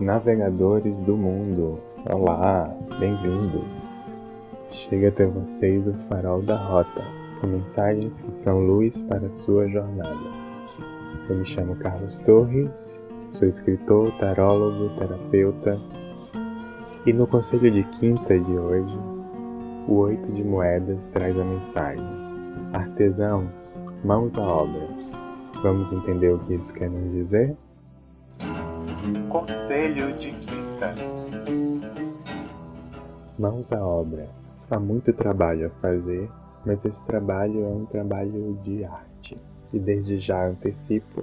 navegadores do mundo. Olá, bem-vindos. Chega até vocês o farol da rota, com mensagens que são luz para sua jornada. Eu me chamo Carlos Torres, sou escritor, tarólogo, terapeuta, e no conselho de quinta de hoje, o oito de moedas traz a mensagem: Artesãos, mãos à obra. Vamos entender o que isso quer nos dizer? Conselho de Quinta Mãos à obra. Há muito trabalho a fazer, mas esse trabalho é um trabalho de arte. E desde já antecipo,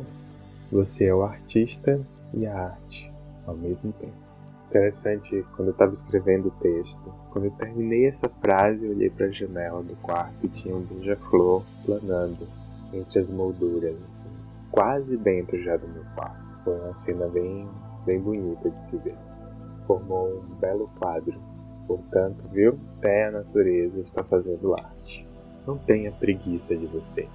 você é o artista e a arte ao mesmo tempo. Interessante, quando eu estava escrevendo o texto, quando eu terminei essa frase, eu olhei para a janela do quarto e tinha um beija-flor planando entre as molduras, assim, quase dentro já do meu quarto. Foi uma cena bem, bem bonita de se ver. Formou um belo quadro. Portanto, viu? Até a natureza está fazendo arte. Não tenha preguiça de você.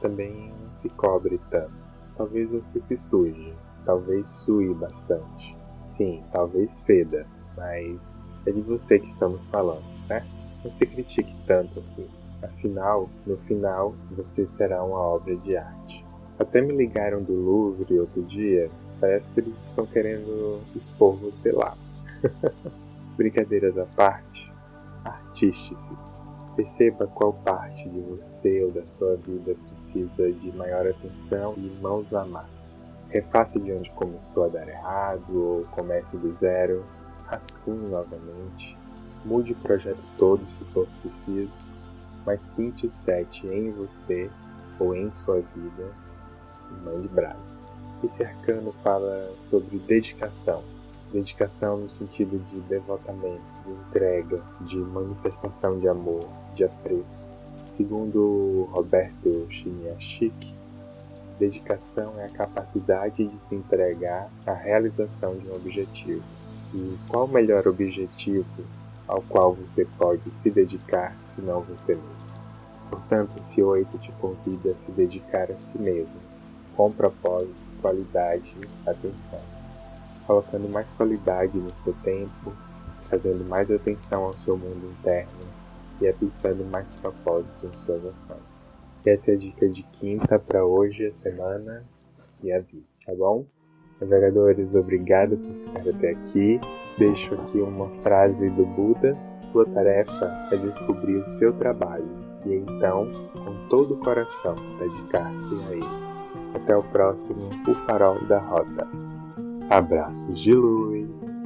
Também não se cobre tanto. Talvez você se suje. Talvez sue bastante. Sim, talvez feda. Mas é de você que estamos falando, certo? Não se critique tanto assim. Afinal, no final, você será uma obra de arte. Até me ligaram do Louvre outro dia. Parece que eles estão querendo expor você lá. Brincadeiras à parte, artiste-se. Perceba qual parte de você ou da sua vida precisa de maior atenção e mãos na massa. Refaça de onde começou a dar errado ou comece do zero. Rascunhe novamente. Mude o projeto todo se for preciso, mas pinte o set em você ou em sua vida e mande brasa. Esse arcano fala sobre dedicação. Dedicação no sentido de devotamento, de entrega, de manifestação de amor, de apreço. Segundo Roberto Chiniachik, dedicação é a capacidade de se entregar à realização de um objetivo. E qual o melhor objetivo ao qual você pode se dedicar se não você mesmo? Portanto, esse oito te convida a se dedicar a si mesmo, com propósito, qualidade, atenção, colocando mais qualidade no seu tempo, fazendo mais atenção ao seu mundo interno e aplicando mais propósito em suas ações. Essa é a dica de quinta para hoje, a semana e a vida, tá bom? Navegadores, obrigado por ficar até aqui. Deixo aqui uma frase do Buda. Tua tarefa é descobrir o seu trabalho e então, com todo o coração, dedicar-se a ele. Até o próximo O Farol da Rota. Abraços de luz.